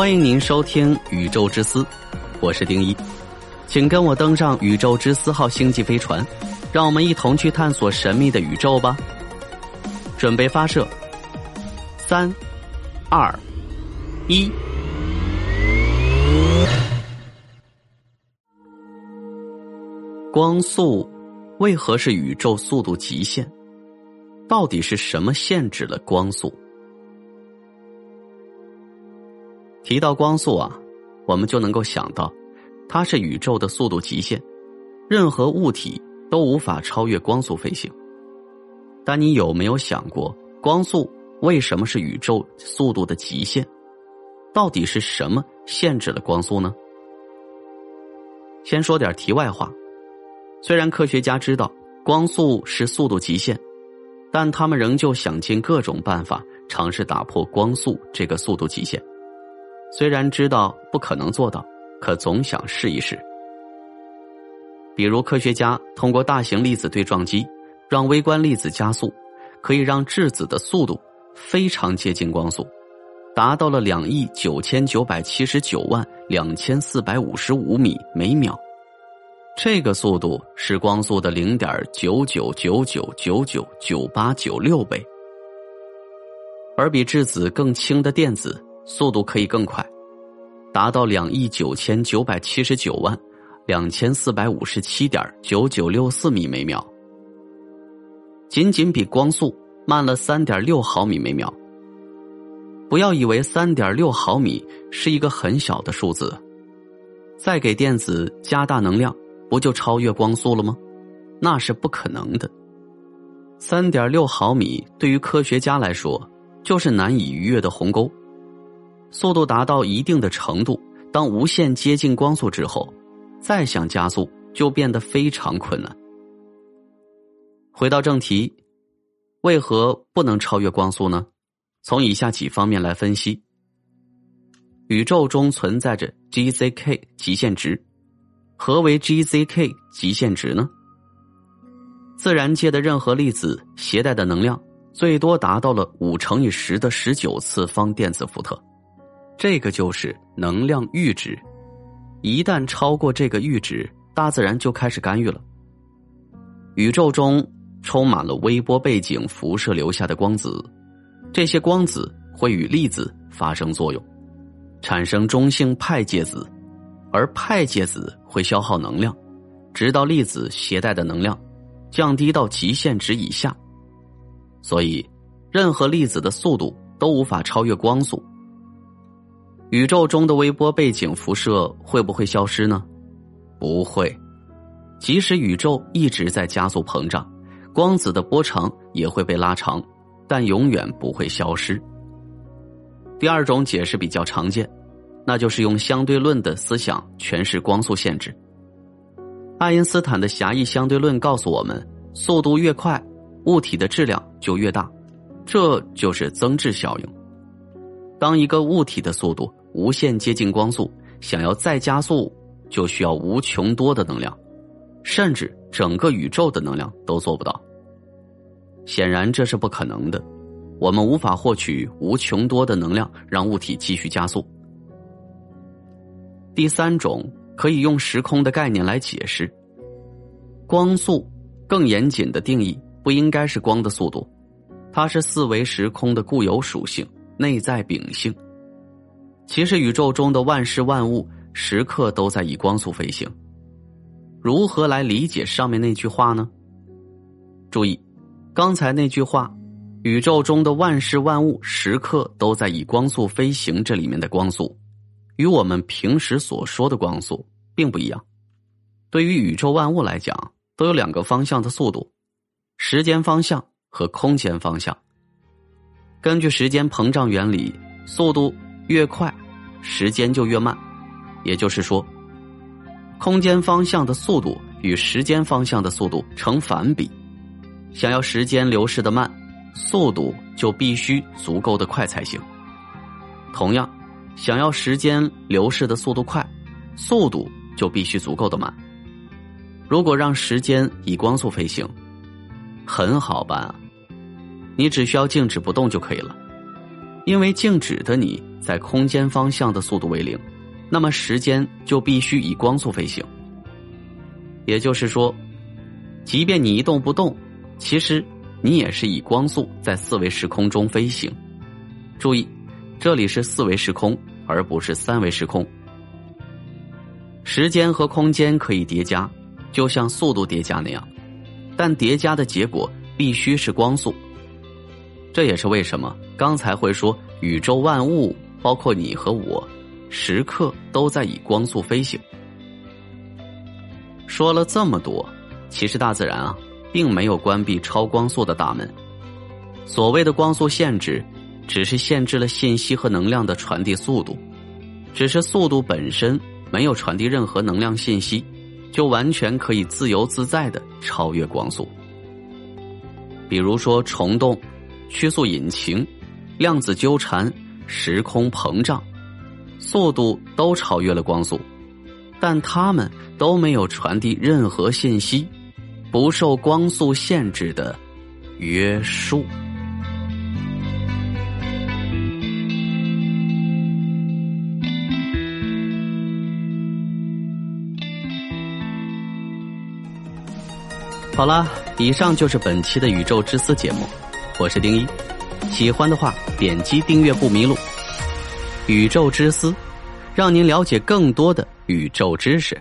欢迎您收听《宇宙之思》，我是丁一，请跟我登上宇宙之思号星际飞船，让我们一同去探索神秘的宇宙吧。准备发射，三、二、一。光速为何是宇宙速度极限？到底是什么限制了光速？提到光速啊，我们就能够想到，它是宇宙的速度极限，任何物体都无法超越光速飞行。但你有没有想过，光速为什么是宇宙速度的极限？到底是什么限制了光速呢？先说点题外话，虽然科学家知道光速是速度极限，但他们仍旧想尽各种办法尝试打破光速这个速度极限。虽然知道不可能做到，可总想试一试。比如，科学家通过大型粒子对撞机，让微观粒子加速，可以让质子的速度非常接近光速，达到了两亿九千九百七十九万两千四百五十五米每秒。这个速度是光速的零点九九九九九九九八九六倍，而比质子更轻的电子。速度可以更快，达到两亿九千九百七十九万两千四百五十七点九九六四米每秒，仅仅比光速慢了三点六毫米每秒。不要以为三点六毫米是一个很小的数字，再给电子加大能量，不就超越光速了吗？那是不可能的。三点六毫米对于科学家来说，就是难以逾越的鸿沟。速度达到一定的程度，当无限接近光速之后，再想加速就变得非常困难。回到正题，为何不能超越光速呢？从以下几方面来分析。宇宙中存在着 GZK 极限值，何为 GZK 极限值呢？自然界的任何粒子携带的能量最多达到了五乘以十的十九次方电子伏特。这个就是能量阈值，一旦超过这个阈值，大自然就开始干预了。宇宙中充满了微波背景辐射留下的光子，这些光子会与粒子发生作用，产生中性派介子，而派介子会消耗能量，直到粒子携带的能量降低到极限值以下。所以，任何粒子的速度都无法超越光速。宇宙中的微波背景辐射会不会消失呢？不会，即使宇宙一直在加速膨胀，光子的波长也会被拉长，但永远不会消失。第二种解释比较常见，那就是用相对论的思想诠释光速限制。爱因斯坦的狭义相对论告诉我们，速度越快，物体的质量就越大，这就是增质效应。当一个物体的速度无限接近光速，想要再加速，就需要无穷多的能量，甚至整个宇宙的能量都做不到。显然这是不可能的，我们无法获取无穷多的能量让物体继续加速。第三种可以用时空的概念来解释，光速更严谨的定义不应该是光的速度，它是四维时空的固有属性，内在秉性。其实宇宙中的万事万物时刻都在以光速飞行。如何来理解上面那句话呢？注意，刚才那句话“宇宙中的万事万物时刻都在以光速飞行”，这里面的光速与我们平时所说的光速并不一样。对于宇宙万物来讲，都有两个方向的速度：时间方向和空间方向。根据时间膨胀原理，速度越快。时间就越慢，也就是说，空间方向的速度与时间方向的速度成反比。想要时间流逝的慢，速度就必须足够的快才行。同样，想要时间流逝的速度快，速度就必须足够的慢。如果让时间以光速飞行，很好办啊，你只需要静止不动就可以了，因为静止的你。在空间方向的速度为零，那么时间就必须以光速飞行。也就是说，即便你一动不动，其实你也是以光速在四维时空中飞行。注意，这里是四维时空，而不是三维时空。时间和空间可以叠加，就像速度叠加那样，但叠加的结果必须是光速。这也是为什么刚才会说宇宙万物，包括你和我，时刻都在以光速飞行。说了这么多，其实大自然啊，并没有关闭超光速的大门。所谓的光速限制，只是限制了信息和能量的传递速度，只是速度本身。没有传递任何能量信息，就完全可以自由自在的超越光速。比如说虫洞、曲速引擎、量子纠缠、时空膨胀，速度都超越了光速，但他们都没有传递任何信息，不受光速限制的约束。好了，以上就是本期的《宇宙之思》节目，我是丁一，喜欢的话点击订阅不迷路。《宇宙之思》，让您了解更多的宇宙知识。